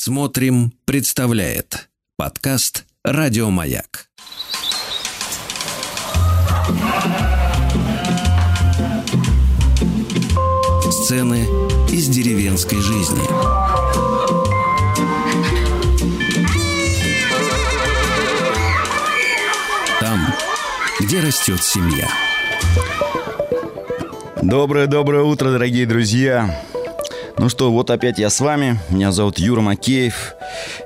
Смотрим, представляет подкаст Радиомаяк. Сцены из деревенской жизни. Там, где растет семья. Доброе-доброе утро, дорогие друзья. Ну что, вот опять я с вами. Меня зовут Юра Макеев.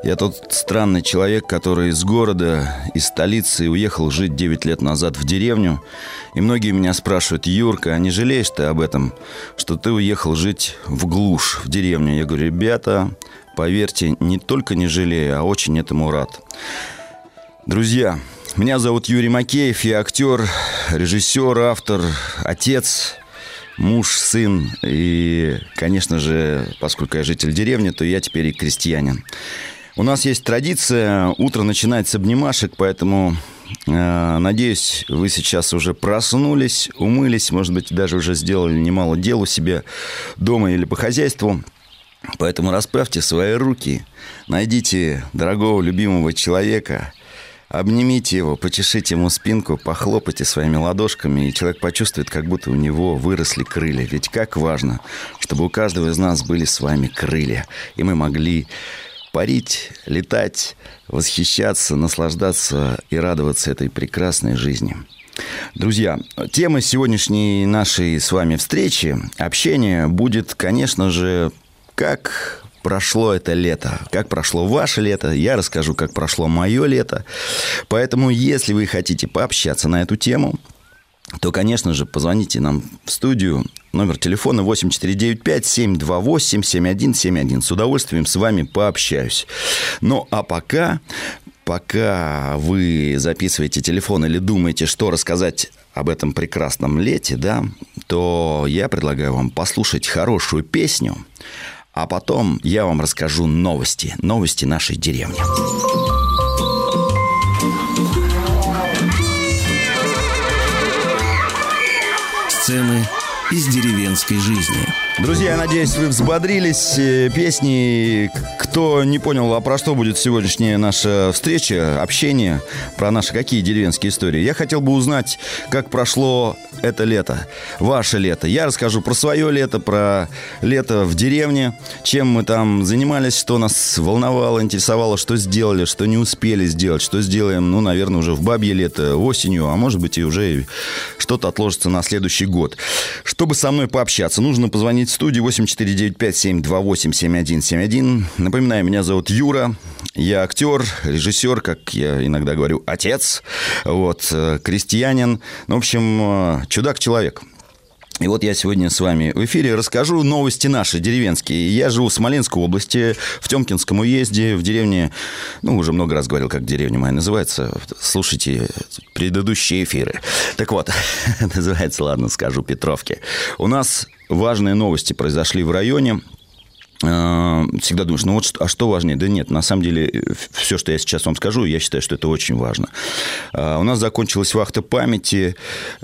Я тот странный человек, который из города, из столицы уехал жить 9 лет назад в деревню. И многие меня спрашивают, Юрка, а не жалеешь ты об этом, что ты уехал жить в глушь, в деревню? Я говорю, ребята, поверьте, не только не жалею, а очень этому рад. Друзья, меня зовут Юрий Макеев, я актер, режиссер, автор, отец – муж, сын. И, конечно же, поскольку я житель деревни, то я теперь и крестьянин. У нас есть традиция утро начинать с обнимашек, поэтому э, надеюсь, вы сейчас уже проснулись, умылись, может быть, даже уже сделали немало дел у себя дома или по хозяйству. Поэтому расправьте свои руки, найдите дорогого любимого человека – Обнимите его, почешите ему спинку, похлопайте своими ладошками, и человек почувствует, как будто у него выросли крылья. Ведь как важно, чтобы у каждого из нас были с вами крылья, и мы могли парить, летать, восхищаться, наслаждаться и радоваться этой прекрасной жизни. Друзья, тема сегодняшней нашей с вами встречи, общения будет, конечно же, как прошло это лето, как прошло ваше лето, я расскажу, как прошло мое лето. Поэтому, если вы хотите пообщаться на эту тему, то, конечно же, позвоните нам в студию. Номер телефона 8495-728-7171. С удовольствием с вами пообщаюсь. Ну, а пока, пока вы записываете телефон или думаете, что рассказать об этом прекрасном лете, да, то я предлагаю вам послушать хорошую песню – а потом я вам расскажу новости, новости нашей деревни. Сцены из деревенской жизни. Друзья, я надеюсь, вы взбодрились э, песни. Кто не понял, а про что будет сегодняшняя наша встреча, общение, про наши какие деревенские истории. Я хотел бы узнать, как прошло это лето, ваше лето. Я расскажу про свое лето, про лето в деревне, чем мы там занимались, что нас волновало, интересовало, что сделали, что не успели сделать, что сделаем, ну, наверное, уже в бабье лето, осенью, а может быть и уже что-то отложится на следующий год. Чтобы со мной пообщаться, нужно позвонить в студию 8495-728-7171. Напоминаю, меня зовут Юра. Я актер, режиссер, как я иногда говорю, отец. Вот, э, крестьянин. Ну, в общем, э, чудак-человек. И вот я сегодня с вами в эфире расскажу новости наши, деревенские. Я живу в Смоленской области, в Темкинском уезде, в деревне... Ну, уже много раз говорил, как деревня моя называется. Слушайте предыдущие эфиры. Так вот, называется, ладно, скажу, Петровки. У нас важные новости произошли в районе. А, всегда думаешь, ну вот, а что важнее? Да нет, на самом деле, все, что я сейчас вам скажу, я считаю, что это очень важно. А, у нас закончилась вахта памяти.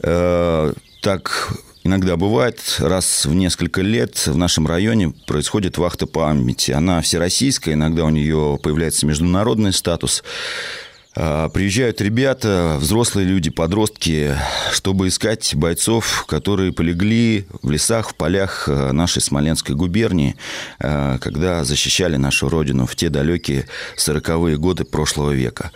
А, так иногда бывает, раз в несколько лет в нашем районе происходит вахта памяти. Она всероссийская, иногда у нее появляется международный статус. А, приезжают ребята, взрослые люди, подростки, чтобы искать бойцов, которые полегли в лесах, в полях а, нашей Смоленской губернии, а, когда защищали нашу родину в те далекие сороковые годы прошлого века.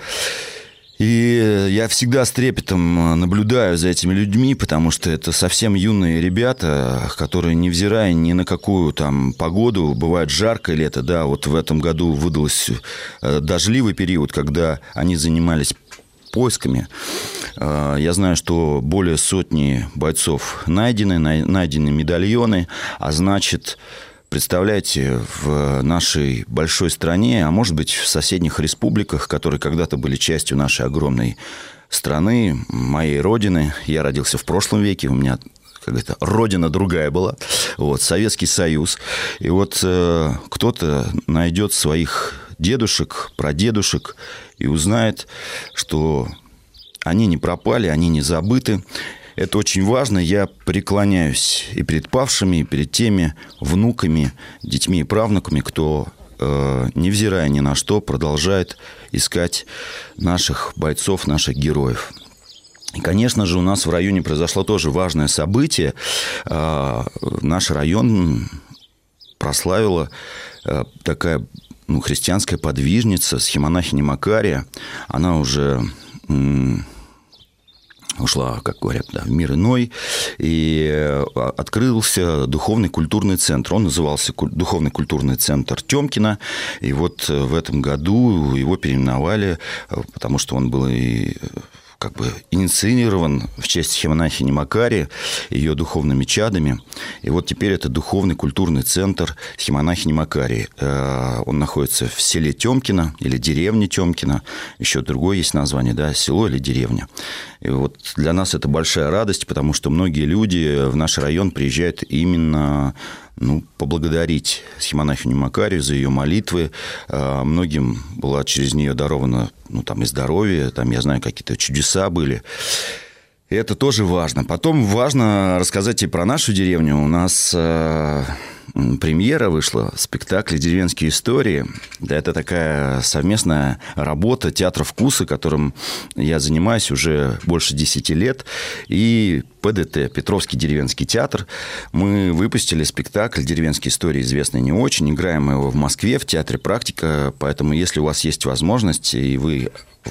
И я всегда с трепетом наблюдаю за этими людьми, потому что это совсем юные ребята, которые, невзирая ни на какую там погоду, бывает жаркое лето, да, вот в этом году выдался э, дождливый период, когда они занимались поисками. Э, я знаю, что более сотни бойцов найдены, найдены медальоны, а значит, Представляете, в нашей большой стране, а может быть в соседних республиках, которые когда-то были частью нашей огромной страны, моей родины. Я родился в прошлом веке, у меня какая-то родина другая была, вот, Советский Союз. И вот э, кто-то найдет своих дедушек, прадедушек и узнает, что они не пропали, они не забыты. Это очень важно. Я преклоняюсь и перед павшими, и перед теми внуками, детьми и правнуками, кто э, невзирая ни на что, продолжает искать наших бойцов, наших героев. И, конечно же, у нас в районе произошло тоже важное событие. Э, наш район прославила э, такая ну, христианская подвижница, схемонахиня Макария. Она уже ушла, как говорят, да, в мир иной, и э, открылся духовный культурный центр. Он назывался Духовный культурный центр Темкина, и вот э, в этом году его переименовали, э, потому что он был и как бы инициирован в честь Хемонахини Макари, ее духовными чадами. И вот теперь это духовный культурный центр Хемонахини Макари. Э, он находится в селе Темкино или деревне Темкино. Еще другое есть название, да, село или деревня. И вот для нас это большая радость, потому что многие люди в наш район приезжают именно ну, поблагодарить схемонахиню Макарию за ее молитвы. А, многим была через нее дарована ну, там и здоровье, там, я знаю, какие-то чудеса были. Это тоже важно. Потом важно рассказать и про нашу деревню. У нас а, премьера вышла спектакля «Деревенские истории». Да, это такая совместная работа театра вкуса, которым я занимаюсь уже больше 10 лет. И ПДТ, Петровский деревенский театр. Мы выпустили спектакль «Деревенские истории», известный не очень. Играем его в Москве, в театре «Практика». Поэтому, если у вас есть возможность, и вы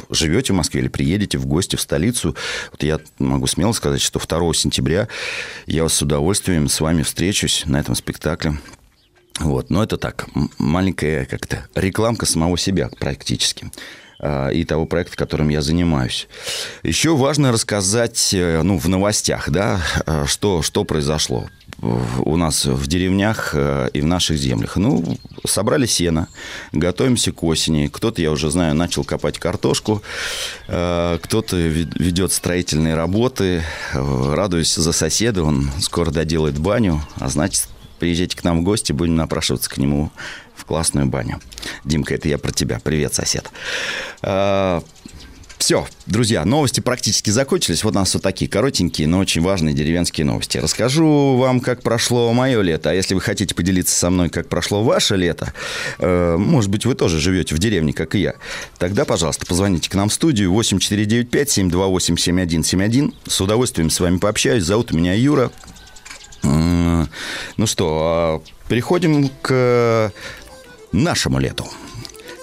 живете в Москве или приедете в гости в столицу, вот я могу смело сказать, что 2 сентября я с удовольствием с вами встречусь на этом спектакле. Вот. Но это так, маленькая как-то рекламка самого себя практически а, и того проекта, которым я занимаюсь. Еще важно рассказать э, ну, в новостях, да, а, что, что произошло у нас в деревнях э, и в наших землях. Ну, собрали сено, готовимся к осени. Кто-то, я уже знаю, начал копать картошку, э, кто-то ведет строительные работы. Радуюсь за соседа, он скоро доделает баню, а значит, приезжайте к нам в гости, будем напрашиваться к нему в классную баню. Димка, это я про тебя. Привет, сосед. Все, друзья, новости практически закончились. Вот у нас вот такие коротенькие, но очень важные деревенские новости. Расскажу вам, как прошло мое лето. А если вы хотите поделиться со мной, как прошло ваше лето, э, может быть, вы тоже живете в деревне, как и я, тогда, пожалуйста, позвоните к нам в студию 8495-728-7171. С удовольствием с вами пообщаюсь. Зовут меня Юра. Ну что, а переходим к нашему лету.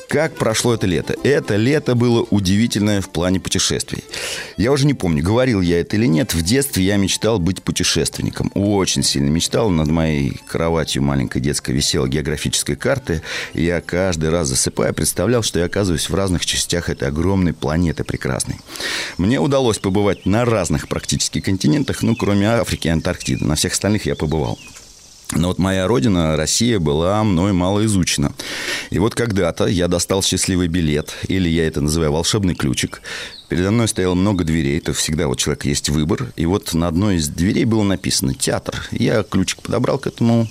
Как прошло это лето? Это лето было удивительное в плане путешествий. Я уже не помню, говорил я это или нет. В детстве я мечтал быть путешественником. Очень сильно мечтал. Над моей кроватью маленькой детской висела географическая карта. И я каждый раз засыпая представлял, что я оказываюсь в разных частях этой огромной планеты прекрасной. Мне удалось побывать на разных практически континентах, ну, кроме Африки и Антарктиды. На всех остальных я побывал. Но вот моя родина, Россия, была мной мало изучена. И вот когда-то я достал счастливый билет, или я это называю волшебный ключик. Передо мной стояло много дверей, это всегда вот человек есть выбор. И вот на одной из дверей было написано «театр». Я ключик подобрал к этому,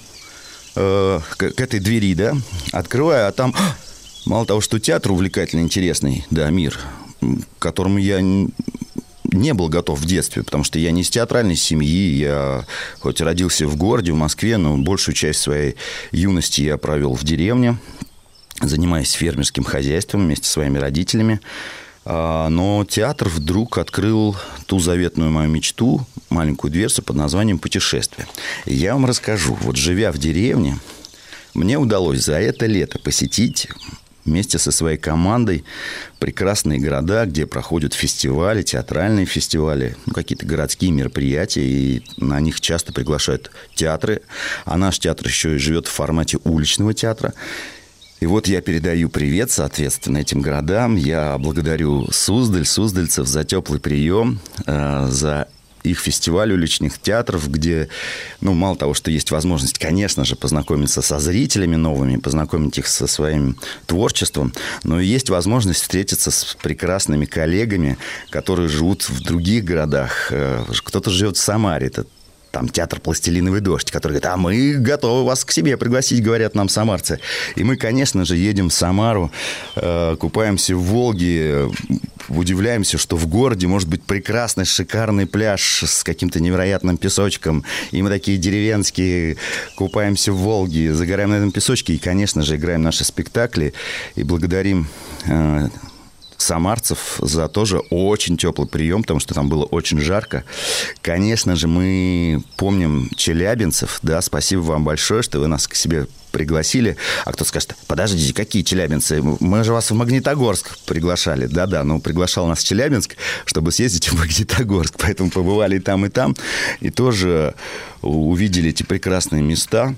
э, к, к этой двери, да, открываю, а там мало того, что театр увлекательный, интересный, да, мир, которому я не был готов в детстве, потому что я не из театральной семьи, я хоть родился в городе, в Москве, но большую часть своей юности я провел в деревне, занимаясь фермерским хозяйством вместе с своими родителями. А, но театр вдруг открыл ту заветную мою мечту, маленькую дверцу под названием «Путешествие». И я вам расскажу. Вот живя в деревне, мне удалось за это лето посетить вместе со своей командой прекрасные города, где проходят фестивали, театральные фестивали, ну, какие-то городские мероприятия, и на них часто приглашают театры. А наш театр еще и живет в формате уличного театра. И вот я передаю привет, соответственно, этим городам. Я благодарю Суздаль, суздальцев за теплый прием, э, за их фестиваль уличных театров, где, ну, мало того, что есть возможность, конечно же, познакомиться со зрителями новыми, познакомить их со своим творчеством, но и есть возможность встретиться с прекрасными коллегами, которые живут в других городах. Э, кто-то живет в Самаре, это там театр «Пластилиновый дождь», который говорит, а мы готовы вас к себе пригласить, говорят нам самарцы. И мы, конечно же, едем в Самару, э, купаемся в Волге, удивляемся, что в городе может быть прекрасный, шикарный пляж с каким-то невероятным песочком. И мы такие деревенские, купаемся в Волге, загораем на этом песочке и, конечно же, играем наши спектакли и благодарим э, самарцев за тоже очень теплый прием, потому что там было очень жарко. Конечно же, мы помним челябинцев, да, спасибо вам большое, что вы нас к себе пригласили. А кто скажет, подождите, какие челябинцы? Мы же вас в Магнитогорск приглашали. Да-да, ну, приглашал нас Челябинск, чтобы съездить в Магнитогорск. Поэтому побывали и там, и там. И тоже увидели эти прекрасные места.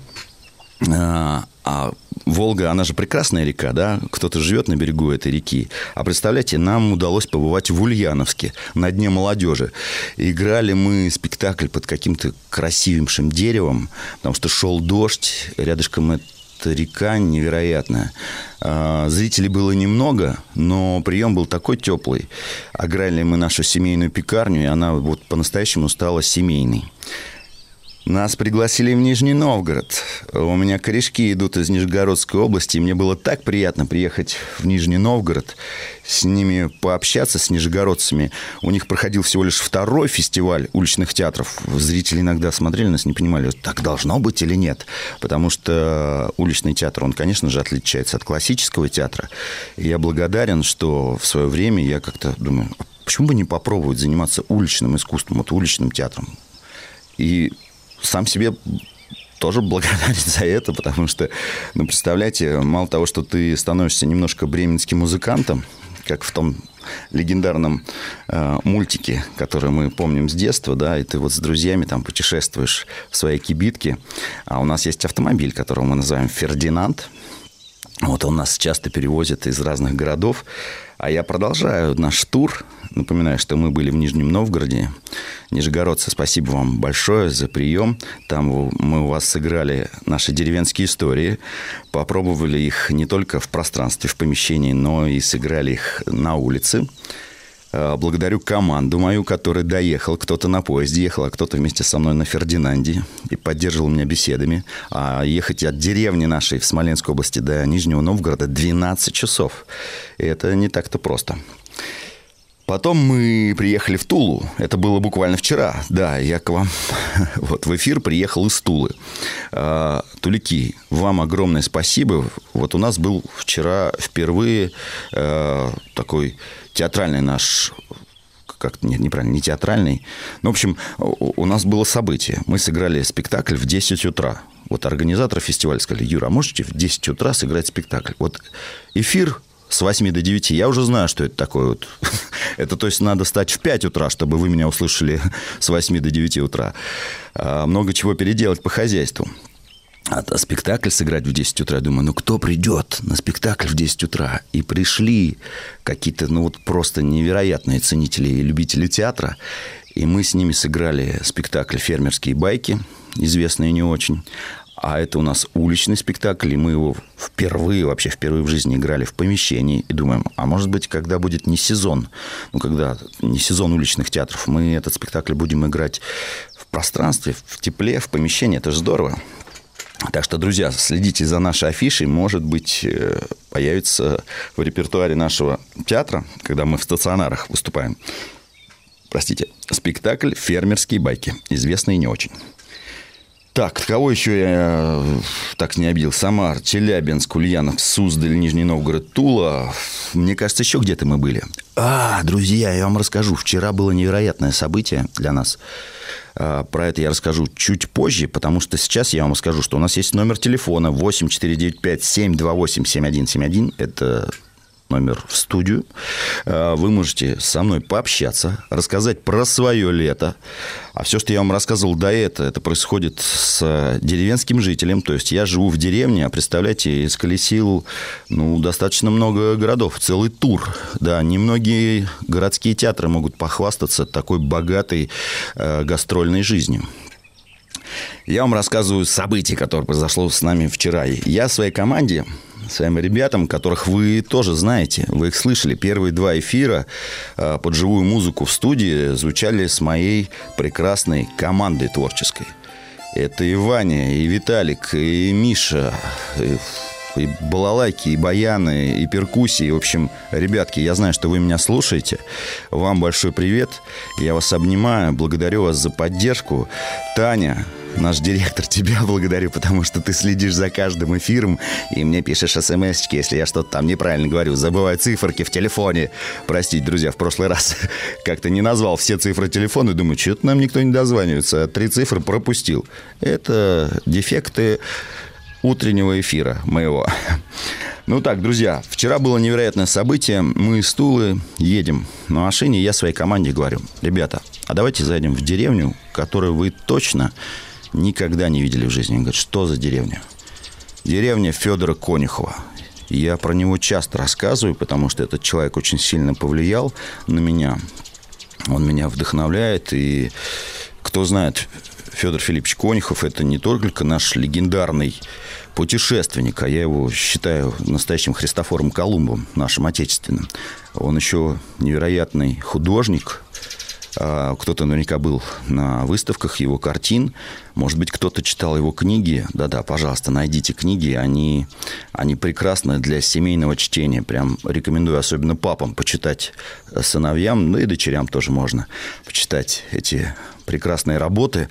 А, Волга, она же прекрасная река, да? Кто-то живет на берегу этой реки. А представляете, нам удалось побывать в Ульяновске, на Дне молодежи. Играли мы спектакль под каким-то красивейшим деревом, потому что шел дождь, рядышком это река невероятная. А, зрителей было немного, но прием был такой теплый. Играли мы нашу семейную пекарню, и она вот по-настоящему стала семейной. Нас пригласили в Нижний Новгород. У меня корешки идут из Нижегородской области, и мне было так приятно приехать в Нижний Новгород, с ними пообщаться, с нижегородцами. У них проходил всего лишь второй фестиваль уличных театров. Зрители иногда смотрели нас, не понимали, так должно быть или нет. Потому что уличный театр, он, конечно же, отличается от классического театра. И я благодарен, что в свое время я как-то думаю, «А почему бы не попробовать заниматься уличным искусством, вот уличным театром? И сам себе тоже благодарен за это, потому что, ну, представляете, мало того, что ты становишься немножко бременским музыкантом, как в том легендарном э, мультике, который мы помним с детства, да, и ты вот с друзьями там путешествуешь в своей кибитке, а у нас есть автомобиль, которого мы называем «Фердинанд», вот он нас часто перевозит из разных городов, а я продолжаю наш тур. Напоминаю, что мы были в Нижнем Новгороде. Нижегородцы, спасибо вам большое за прием. Там мы у вас сыграли наши деревенские истории. Попробовали их не только в пространстве, в помещении, но и сыграли их на улице. Э, благодарю команду мою, которая доехал. Кто-то на поезде ехал, а кто-то вместе со мной на Фердинанде и поддерживал меня беседами. А ехать от деревни нашей в Смоленской области до Нижнего Новгорода 12 часов. И это не так-то просто. Потом мы приехали в Тулу. Это было буквально вчера. Да, я к вам вот в эфир приехал из Тулы. А, Тулики, вам огромное спасибо. Вот у нас был вчера впервые а, такой театральный наш как нет, неправильно, не театральный. Ну, в общем, у нас было событие. Мы сыграли спектакль в 10 утра. Вот организаторы фестиваля сказали, Юра, а можете в 10 утра сыграть спектакль? Вот эфир с 8 до 9, я уже знаю, что это такое. Вот. Это, то есть, надо стать в 5 утра, чтобы вы меня услышали с 8 до 9 утра. А, много чего переделать по хозяйству. А, спектакль сыграть в 10 утра. Я думаю, ну кто придет на спектакль в 10 утра? И пришли какие-то, ну вот просто невероятные ценители и любители театра. И мы с ними сыграли спектакль «Фермерские байки», известные не очень. А это у нас уличный спектакль, и мы его впервые, вообще впервые в жизни играли в помещении. И думаем, а может быть, когда будет не сезон, ну, когда не сезон уличных театров, мы этот спектакль будем играть в пространстве, в тепле, в помещении. Это же здорово. Так что, друзья, следите за нашей афишей. Может быть, э, появится в репертуаре нашего театра, когда мы в стационарах выступаем. Простите, спектакль «Фермерские байки». Известный не очень. Так, кого еще я э, так не обидел? Самар, Челябинск, Ульянов, Суздаль, Нижний Новгород, Тула. Мне кажется, еще где-то мы были. А, друзья, я вам расскажу. Вчера было невероятное событие для нас. А, про это я расскажу чуть позже, потому что сейчас я вам скажу, что у нас есть номер телефона 8495 728 7171. Это номер в студию. Э, вы можете со мной пообщаться, рассказать про свое лето. А все, что я вам рассказывал до этого, это происходит с деревенским жителем. То есть я живу в деревне, а представляете, исколесил ну, достаточно много городов, целый тур. Да, немногие городские театры могут похвастаться такой богатой э, гастрольной жизнью. Я вам рассказываю события, которые произошло с нами вчера. Я своей команде своим ребятам, которых вы тоже знаете. Вы их слышали. Первые два эфира э, под живую музыку в студии звучали с моей прекрасной командой творческой. Это и Ваня, и Виталик, и Миша, и и балалайки, и баяны, и перкуссии. В общем, ребятки, я знаю, что вы меня слушаете. Вам большой привет. Я вас обнимаю. Благодарю вас за поддержку. Таня, наш директор, тебя благодарю, потому что ты следишь за каждым эфиром и мне пишешь смс если я что-то там неправильно говорю. Забываю циферки в телефоне. Простите, друзья, в прошлый раз как-то не назвал все цифры телефона. Думаю, что-то нам никто не дозванивается. Три цифры пропустил. Это дефекты утреннего эфира моего. Ну так, друзья, вчера было невероятное событие. Мы из Тулы едем на машине, я своей команде говорю, ребята, а давайте зайдем в деревню, которую вы точно никогда не видели в жизни. Он говорит, что за деревня? Деревня Федора Конюхова. Я про него часто рассказываю, потому что этот человек очень сильно повлиял на меня. Он меня вдохновляет, и кто знает, Федор Филиппович Конюхов – это не только наш легендарный путешественник, а я его считаю настоящим Христофором Колумбом, нашим отечественным. Он еще невероятный художник, кто-то наверняка был на выставках его картин. Может быть, кто-то читал его книги. Да-да, пожалуйста, найдите книги. Они, они прекрасны для семейного чтения. Прям рекомендую, особенно папам, почитать сыновьям, ну и дочерям тоже можно почитать эти прекрасные работы.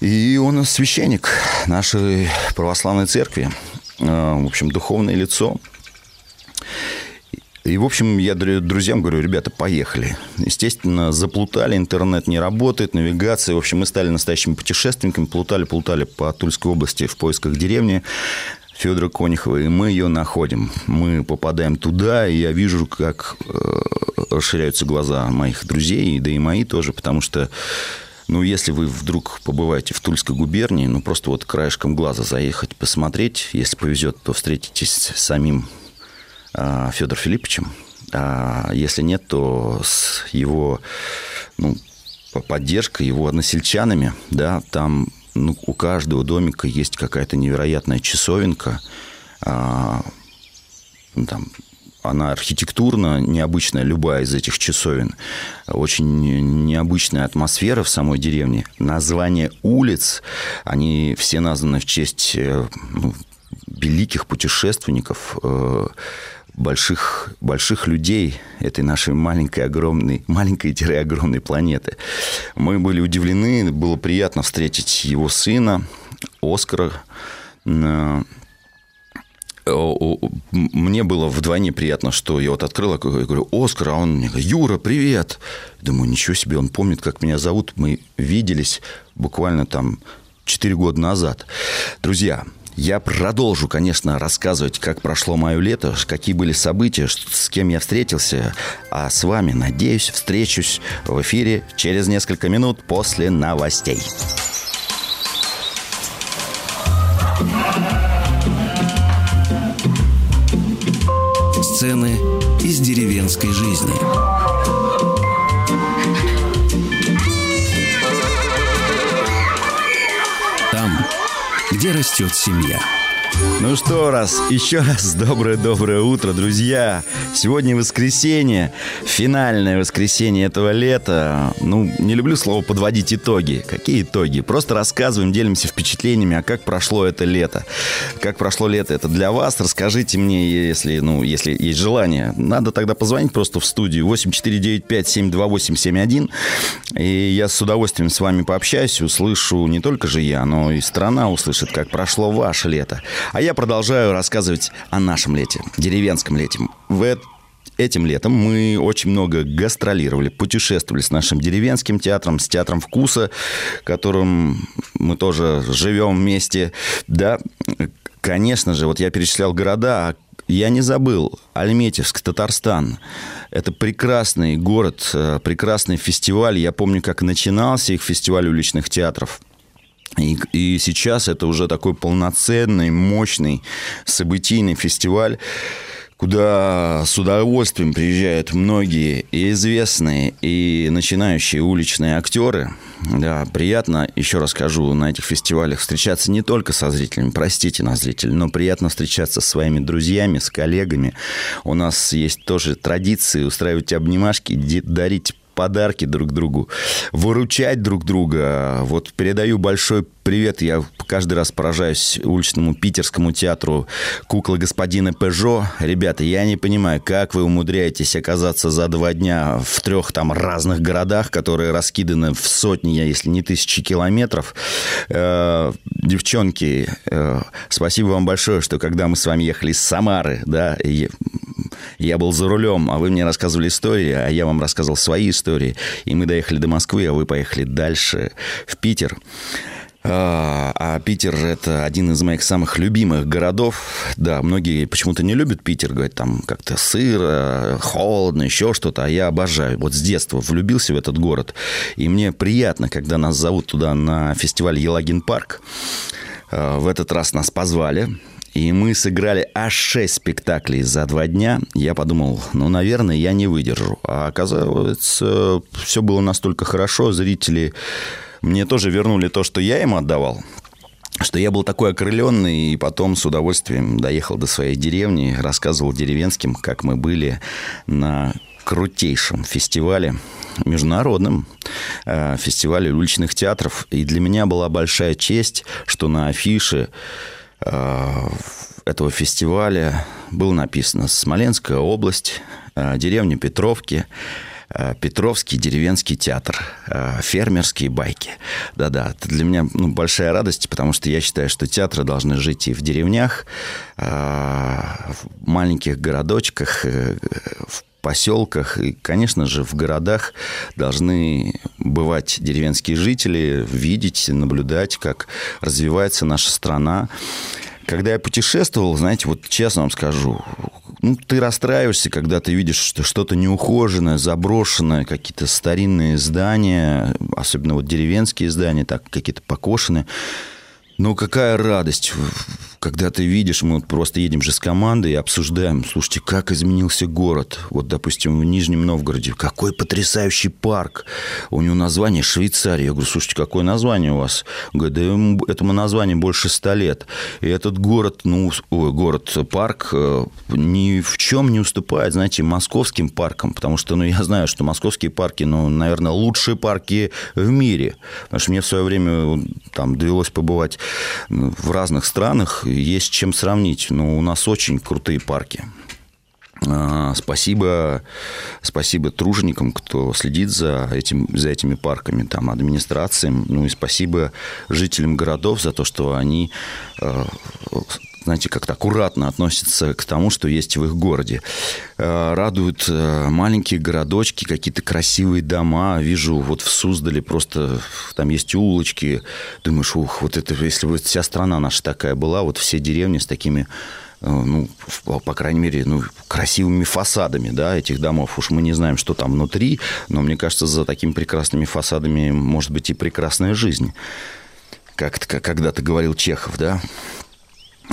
И он священник нашей православной церкви. А, в общем, духовное лицо. И, в общем, я друзьям говорю, ребята, поехали. Естественно, заплутали, интернет не работает, навигация. В общем, мы стали настоящими путешественниками, плутали, плутали по Тульской области в поисках деревни. Федора Конюхова, и мы ее находим. Мы попадаем туда, и я вижу, как э, расширяются глаза моих друзей, да и мои тоже, потому что ну, если вы вдруг побываете в Тульской губернии, ну, просто вот краешком глаза заехать, посмотреть, если повезет, то встретитесь с самим Федор Филипповичем. А если нет, то с его ну, поддержкой, его односельчанами, да, там ну, у каждого домика есть какая-то невероятная часовенка, а, ну, там, она архитектурно необычная, любая из этих часовен. Очень необычная атмосфера в самой деревне. Названия улиц, они все названы в честь э, ну, великих путешественников, э, больших, больших людей этой нашей маленькой, огромной, маленькой-огромной планеты. Мы были удивлены, было приятно встретить его сына, Оскара. Мне было вдвойне приятно, что я вот открыл, я говорю, Оскар, а он мне говорит, Юра, привет. Думаю, ничего себе, он помнит, как меня зовут. Мы виделись буквально там 4 года назад. Друзья, я продолжу, конечно, рассказывать, как прошло мое лето, какие были события, с кем я встретился. А с вами, надеюсь, встречусь в эфире через несколько минут после новостей. Сцены из деревенской жизни. Где растет семья. Ну что раз, еще раз доброе-доброе утро, друзья. Сегодня воскресенье, финальное воскресенье этого лета. Ну, не люблю слово подводить итоги. Какие итоги? Просто рассказываем, делимся впечатлениями, а как прошло это лето. Как прошло лето это для вас. Расскажите мне, если, ну, если есть желание. Надо тогда позвонить просто в студию 8495-728-71. И я с удовольствием с вами пообщаюсь, услышу не только же я, но и страна услышит, как прошло ваше лето. А я продолжаю рассказывать о нашем лете, деревенском лете. В этим летом мы очень много гастролировали, путешествовали с нашим деревенским театром, с театром вкуса, которым мы тоже живем вместе. Да, конечно же, вот я перечислял города, а я не забыл Альметьевск, Татарстан. Это прекрасный город, э, прекрасный фестиваль. Я помню, как начинался их фестиваль уличных театров – и, и сейчас это уже такой полноценный, мощный событийный фестиваль, куда с удовольствием приезжают многие и известные, и начинающие уличные актеры. Да, приятно, еще раз скажу, на этих фестивалях встречаться не только со зрителями, простите нас, зрители, но приятно встречаться с своими друзьями, с коллегами. У нас есть тоже традиции устраивать обнимашки, дарить подарки друг другу, выручать друг друга. Вот передаю большой привет. Я каждый раз поражаюсь уличному питерскому театру «Кукла господина Пежо». Ребята, я не понимаю, как вы умудряетесь оказаться за два дня в трех там разных городах, которые раскиданы в сотни, если не тысячи километров. Э, девчонки, э, спасибо вам большое, что когда мы с вами ехали из Самары, да, я был за рулем, а вы мне рассказывали истории, а я вам рассказывал свои истории. И мы доехали до Москвы, а вы поехали дальше в Питер. А, а Питер – это один из моих самых любимых городов. Да, многие почему-то не любят Питер, говорят, там как-то сыро, холодно, еще что-то. А я обожаю. Вот с детства влюбился в этот город. И мне приятно, когда нас зовут туда на фестиваль Елагин парк. А, в этот раз нас позвали. И мы сыграли аж шесть спектаклей за два дня. Я подумал, ну, наверное, я не выдержу. А оказалось, все было настолько хорошо. Зрители мне тоже вернули то, что я им отдавал что я был такой окрыленный, и потом с удовольствием доехал до своей деревни, рассказывал деревенским, как мы были на крутейшем фестивале, международном э, фестивале уличных театров. И для меня была большая честь, что на афише этого фестиваля было написано «Смоленская область, э, деревня Петровки, э, Петровский деревенский театр, фермерские байки. Да-да, это для меня ну, большая радость, потому что я считаю, что театры должны жить и в деревнях, в маленьких городочках, в поселках и, конечно же, в городах должны бывать деревенские жители, видеть, наблюдать, как развивается наша страна. Когда я путешествовал, знаете, вот честно вам скажу, ну, ты расстраиваешься, когда ты видишь, что что-то неухоженное, заброшенное, какие-то старинные здания, особенно вот деревенские здания, так какие-то покошенные. Ну, какая радость когда ты видишь, мы вот просто едем же с командой и обсуждаем, слушайте, как изменился город. Вот, допустим, в Нижнем Новгороде, какой потрясающий парк. У него название Швейцария. Я говорю, слушайте, какое название у вас? Говорит, да этому названию больше ста лет. И этот город, ну, ой, город, парк э, ни в чем не уступает, знаете, московским паркам, потому что, ну, я знаю, что московские парки, ну, наверное, лучшие парки в мире. Потому что мне в свое время там довелось побывать в разных странах, есть чем сравнить. Но ну, у нас очень крутые парки. А, спасибо, спасибо труженикам, кто следит за, этим, за этими парками, там, администрациям. Ну и спасибо жителям городов за то, что они а, знаете, как-то аккуратно относятся к тому, что есть в их городе. А, радуют маленькие городочки, какие-то красивые дома. Вижу вот в Суздале просто там есть улочки. Думаешь, ух, вот это, если бы вся страна наша такая была, вот все деревни с такими Э, ну, по крайней мере, ну, красивыми фасадами, да, этих домов. Уж мы не знаем, что там внутри, но мне кажется, за такими прекрасными фасадами может быть и прекрасная жизнь. Как, как когда-то говорил Чехов, да.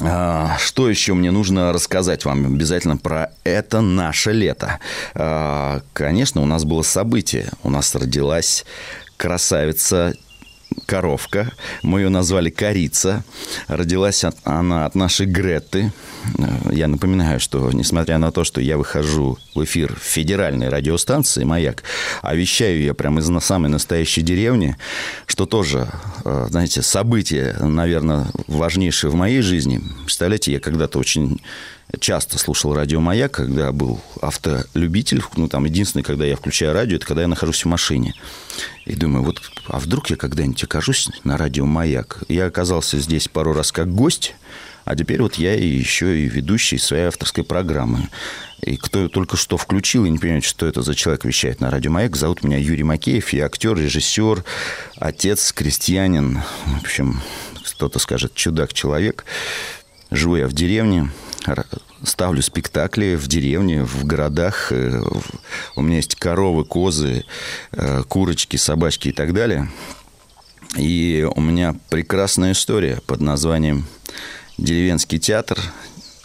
А, что еще мне нужно рассказать вам обязательно про это наше лето? А, конечно, у нас было событие. У нас родилась красавица коровка. Мы ее назвали Корица. Родилась она от нашей Греты. Я напоминаю, что несмотря на то, что я выхожу в эфир федеральной радиостанции «Маяк», а вещаю я прямо из самой настоящей деревни, что тоже, э, знаете, событие, наверное, важнейшее в моей жизни. Представляете, я когда-то очень часто слушал радио «Маяк», когда был автолюбитель. Ну, там, единственное, когда я включаю радио, это когда я нахожусь в машине. И думаю, вот, а вдруг я когда-нибудь окажусь на радио «Маяк»? Я оказался здесь пару раз как гость, а теперь вот я еще и ведущий своей авторской программы. И кто только что включил и не понимает, что это за человек вещает на радио «Маяк», зовут меня Юрий Макеев. Я актер, режиссер, отец, крестьянин. В общем, кто-то скажет «чудак-человек». Живу я в деревне, ставлю спектакли в деревне, в городах. Э, у меня есть коровы, козы, э, курочки, собачки и так далее. И у меня прекрасная история под названием «Деревенский театр»,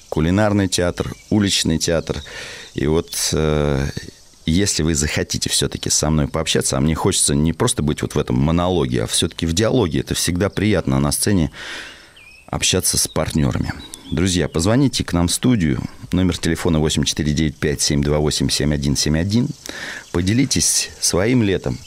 кулинарный театр, уличный театр. И вот э, если вы захотите все-таки со мной пообщаться, а мне хочется не просто быть вот в этом монологе, а все-таки в диалоге, это всегда приятно на сцене общаться с партнерами. Друзья, позвоните к нам в студию. Номер телефона 8495-728-7171. Поделитесь своим летом.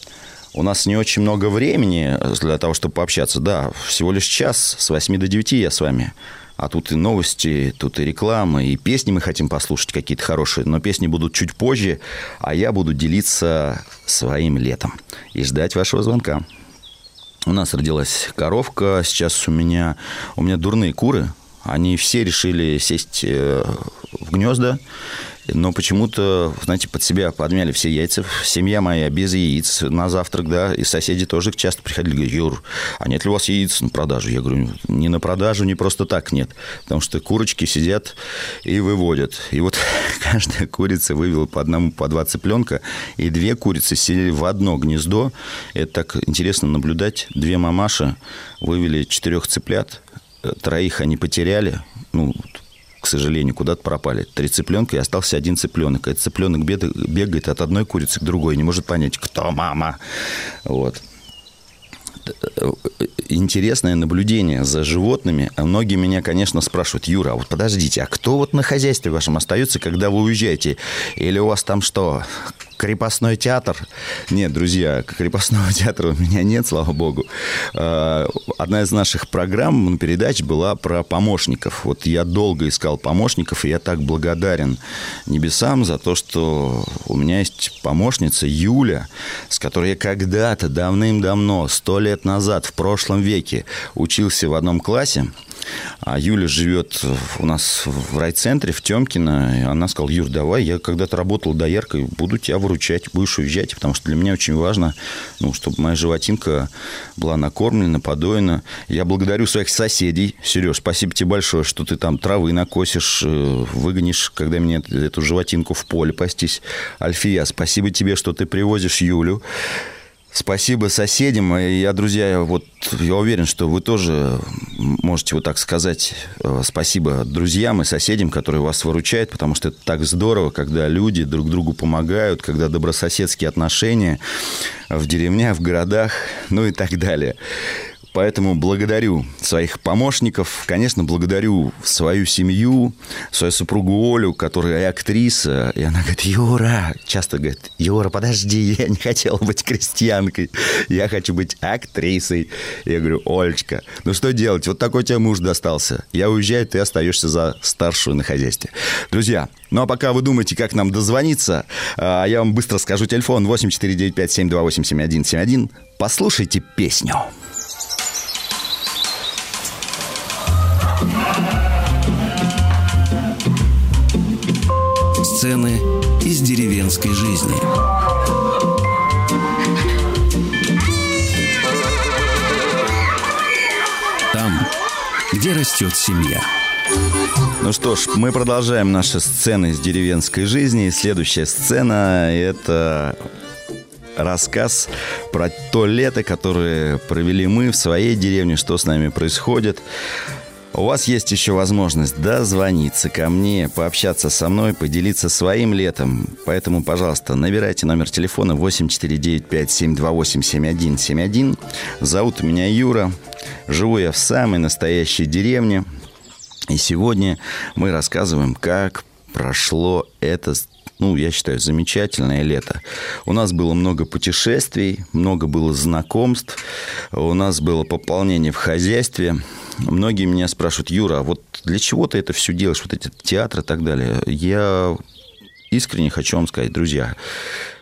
У нас не очень много времени для того, чтобы пообщаться. Да, всего лишь час с 8 до 9 я с вами. А тут и новости, тут и реклама, и песни мы хотим послушать какие-то хорошие. Но песни будут чуть позже, а я буду делиться своим летом и ждать вашего звонка. У нас родилась коровка, сейчас у меня, у меня дурные куры, они все решили сесть э, в гнезда, но почему-то, знаете, под себя подмяли все яйца. Семья моя без яиц на завтрак, да, и соседи тоже часто приходили, говорят, Юр, а нет ли у вас яиц на продажу? Я говорю, не на продажу, не просто так нет, потому что курочки сидят и выводят. И вот каждая курица вывела по одному, по два цыпленка, и две курицы сидели в одно гнездо. Это так интересно наблюдать. Две мамаши вывели четырех цыплят, троих они потеряли, ну, к сожалению, куда-то пропали. Три цыпленка и остался один цыпленок. Этот цыпленок бегает от одной курицы к другой, не может понять, кто мама. Вот интересное наблюдение за животными. Многие меня, конечно, спрашивают, Юра, а вот подождите, а кто вот на хозяйстве вашем остается, когда вы уезжаете? Или у вас там что, крепостной театр. Нет, друзья, крепостного театра у меня нет, слава богу. А, одна из наших программ, передач была про помощников. Вот я долго искал помощников, и я так благодарен небесам за то, что у меня есть помощница Юля, с которой я когда-то давным-давно, сто лет назад, в прошлом веке, учился в одном классе. А Юля живет у нас в райцентре, в Темкино. И она сказала, Юр, давай, я когда-то работал дояркой, буду тебя выручать, будешь уезжать, потому что для меня очень важно, ну, чтобы моя животинка была накормлена, подоена. Я благодарю своих соседей. Сереж, спасибо тебе большое, что ты там травы накосишь, э, выгонишь, когда мне эту животинку в поле пастись. Альфия, спасибо тебе, что ты привозишь Юлю. Спасибо соседям. Я, друзья, вот я уверен, что вы тоже можете вот так сказать э, спасибо друзьям и соседям, которые вас выручают, потому что это так здорово, когда люди друг другу помогают, когда добрососедские отношения в деревнях, в городах, ну и так далее. Поэтому благодарю своих помощников, конечно, благодарю свою семью, свою супругу Олю, которая актриса. И она говорит, Юра, часто говорит, Юра, подожди, я не хотела быть крестьянкой, я хочу быть актрисой. Я говорю, Олечка, ну что делать, вот такой тебе муж достался. Я уезжаю, ты остаешься за старшую на хозяйстве. Друзья, ну а пока вы думаете, как нам дозвониться, а, я вам быстро скажу телефон 8495 728 7171. Послушайте песню. Сцены из деревенской жизни. Там, где растет семья. Ну что ж, мы продолжаем наши сцены из деревенской жизни. Следующая сцена – это рассказ про то лето, которое провели мы в своей деревне, что с нами происходит. У вас есть еще возможность дозвониться ко мне, пообщаться со мной, поделиться своим летом. Поэтому, пожалуйста, набирайте номер телефона 8495-728-7171. Зовут меня Юра. Живу я в самой настоящей деревне. И сегодня мы рассказываем, как прошло это ну, я считаю, замечательное лето. У нас было много путешествий, много было знакомств, у нас было пополнение в хозяйстве. Многие меня спрашивают, Юра, а вот для чего ты это все делаешь, вот эти театры и так далее? Я искренне хочу вам сказать, друзья,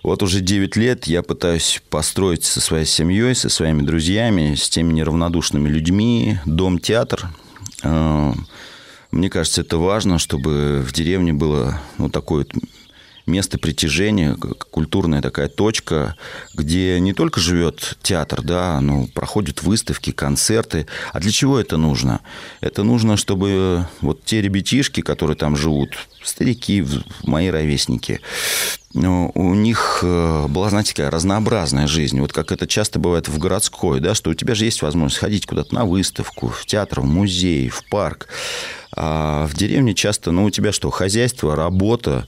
вот уже 9 лет я пытаюсь построить со своей семьей, со своими друзьями, с теми неравнодушными людьми дом-театр. А, мне кажется, это важно, чтобы в деревне было ну, такое место притяжения, культурная такая точка, где не только живет театр, да, но проходят выставки, концерты. А для чего это нужно? Это нужно, чтобы вот те ребятишки, которые там живут, старики, мои ровесники, ну, у них э, была, знаете, такая разнообразная жизнь. Вот как это часто бывает в городской, да, что у тебя же есть возможность ходить куда-то на выставку, в театр, в музей, в парк. А в деревне часто, ну, у тебя что, хозяйство, работа.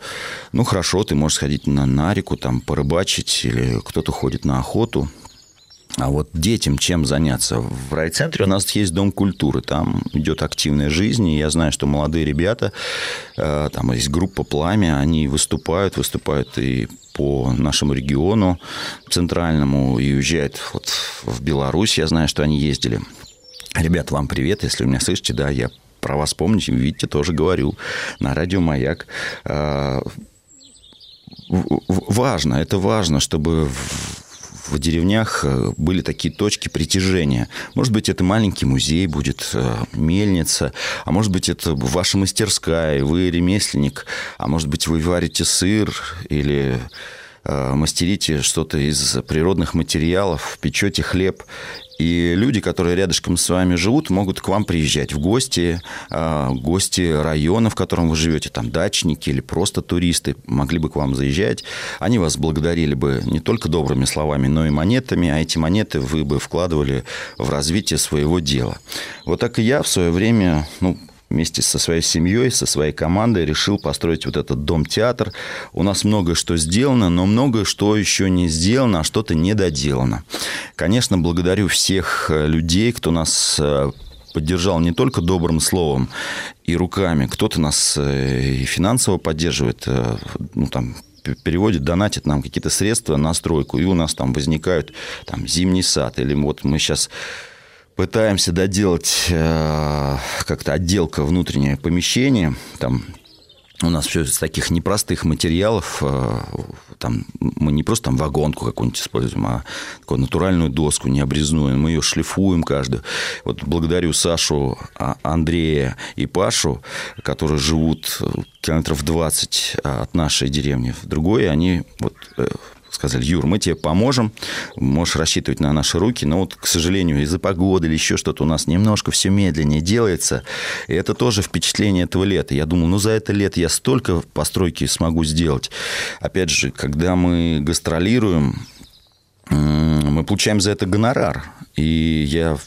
Ну, хорошо, ты можешь сходить на, на реку, там, порыбачить, или кто-то ходит на охоту. А вот детям чем заняться? В райцентре у нас есть дом культуры, там идет активная жизнь, и я знаю, что молодые ребята, э, там есть группа «Пламя», они выступают, выступают и по нашему региону центральному, и уезжают вот в Беларусь, я знаю, что они ездили. Ребят, вам привет, если вы меня слышите, да, я про вас помните, видите, тоже говорю на радио «Маяк». Э, важно, это важно, чтобы в деревнях э, были такие точки притяжения. Может быть, это маленький музей будет, э, мельница, а может быть, это ваша мастерская, вы ремесленник, а может быть, вы варите сыр или э, мастерите что-то из природных материалов, печете хлеб. И люди, которые рядышком с вами живут, могут к вам приезжать в гости, а, гости района, в котором вы живете, там дачники или просто туристы, могли бы к вам заезжать. Они вас благодарили бы не только добрыми словами, но и монетами, а эти монеты вы бы вкладывали в развитие своего дела. Вот так и я в свое время, ну, вместе со своей семьей, со своей командой решил построить вот этот дом-театр. У нас много что сделано, но много что еще не сделано, а что-то недоделано. Конечно, благодарю всех э, людей, кто нас э, поддержал не только добрым словом и руками, кто-то нас э, и финансово поддерживает, ну, там, переводит, донатит нам какие-то средства на стройку, и у нас там возникают там, зимний сад, или вот мы сейчас пытаемся доделать э, как-то отделка внутреннее помещение. Там у нас все из таких непростых материалов. Э, там, мы не просто там вагонку какую-нибудь используем, а такую натуральную доску, необрезную. Мы ее шлифуем каждую. Вот благодарю Сашу, а, Андрея и Пашу, которые живут километров 20 от нашей деревни в другой. Они вот э, сказали, Юр, мы тебе поможем, можешь рассчитывать на наши руки, но вот, к сожалению, из-за погоды или еще что-то у нас немножко все медленнее делается, и это тоже впечатление этого лета. Я думал, ну, за это лето я столько постройки смогу сделать. Опять же, когда мы гастролируем, мы получаем за это гонорар. И я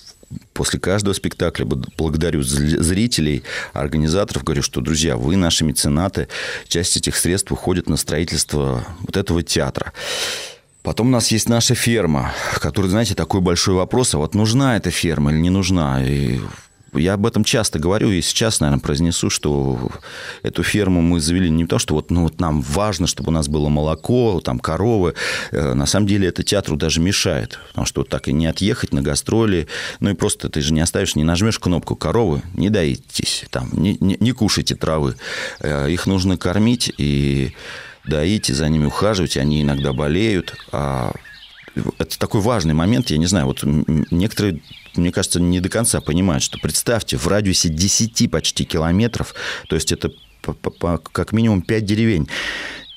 после каждого спектакля благодарю зрителей, организаторов, говорю, что, друзья, вы наши меценаты, часть этих средств уходит на строительство вот этого театра. Потом у нас есть наша ферма, которая, знаете, такой большой вопрос, а вот нужна эта ферма или не нужна? И я об этом часто говорю и сейчас, наверное, произнесу, что эту ферму мы завели не то, что вот, ну, вот нам важно, чтобы у нас было молоко, там коровы. Э, на самом деле это театру даже мешает, потому что вот так и не отъехать на гастроли, ну и просто ты же не оставишь, не нажмешь кнопку коровы, не доитесь, там, не, не, не кушайте травы. Э, их нужно кормить и доить, за ними ухаживать, они иногда болеют, а это такой важный момент, я не знаю, вот некоторые мне кажется, не до конца понимают, что представьте, в радиусе 10 почти километров, то есть это как минимум 5 деревень,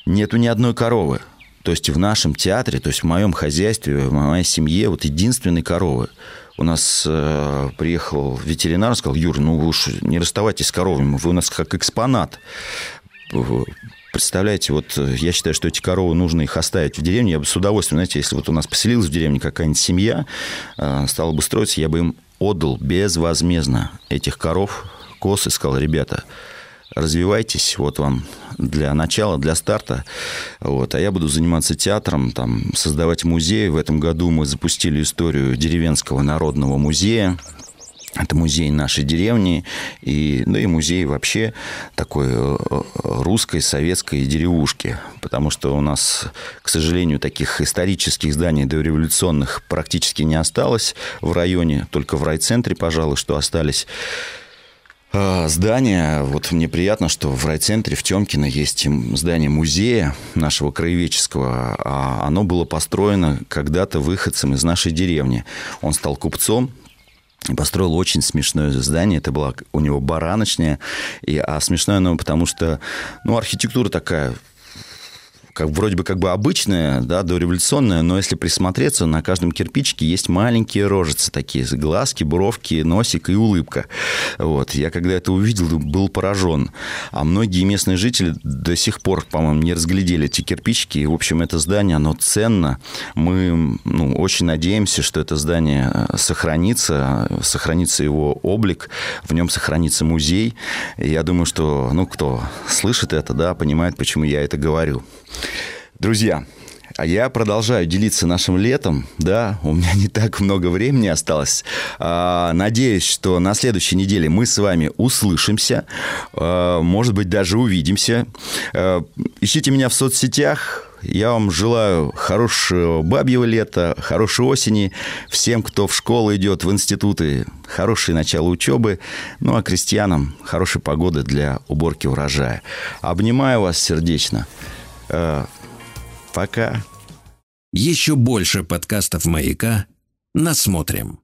нету ни одной коровы. То есть в нашем театре, то есть в моем хозяйстве, в моей семье вот единственной коровы. У нас э, приехал ветеринар, сказал, Юр, ну вы уж не расставайтесь с коровами, вы у нас как экспонат. Представляете, вот э, я считаю, что эти коровы нужно их оставить в деревне. Я бы с удовольствием, знаете, если вот у нас поселилась в деревне какая-нибудь семья, э, стала бы строиться, я бы им отдал безвозмездно этих коров, коз и сказал, ребята, развивайтесь, вот вам для начала, для старта. Вот. А я буду заниматься театром, там, создавать музей. В этом году мы запустили историю деревенского народного музея. Это музей нашей деревни, и, ну и музей вообще такой э, русской, советской деревушки. Потому что у нас, к сожалению, таких исторических зданий дореволюционных практически не осталось в районе, только в райцентре, пожалуй, что остались а, здания. Вот мне приятно, что в райцентре в Темкино есть здание музея нашего краеведческого. А оно было построено когда-то выходцем из нашей деревни. Он стал купцом, построил очень смешное здание. Это была у него бараночная. И, а смешное оно потому, что ну, архитектура такая как вроде бы как бы обычная, да, дореволюционная, но если присмотреться, на каждом кирпичике есть маленькие рожицы такие, глазки, бровки, носик и улыбка. Вот. Я когда это увидел, был поражен. А многие местные жители до сих пор, по-моему, не разглядели эти кирпичики. И, в общем, это здание, оно ценно. Мы ну, очень надеемся, что это здание э, сохранится, сохранится его облик, в нем сохранится музей. И я думаю, что, ну, кто слышит это, да, понимает, почему я это говорю. Друзья, а я продолжаю делиться нашим летом, да, у меня не так много времени осталось. А, надеюсь, что на следующей неделе мы с вами услышимся, а, может быть, даже увидимся. А, ищите меня в соцсетях, я вам желаю хорошего бабьего лета, хорошей осени. Всем, кто в школу идет, в институты, хорошее начало учебы. Ну, а крестьянам хорошей погоды для уборки урожая. Обнимаю вас сердечно. Пока. Еще больше подкастов «Маяка» насмотрим.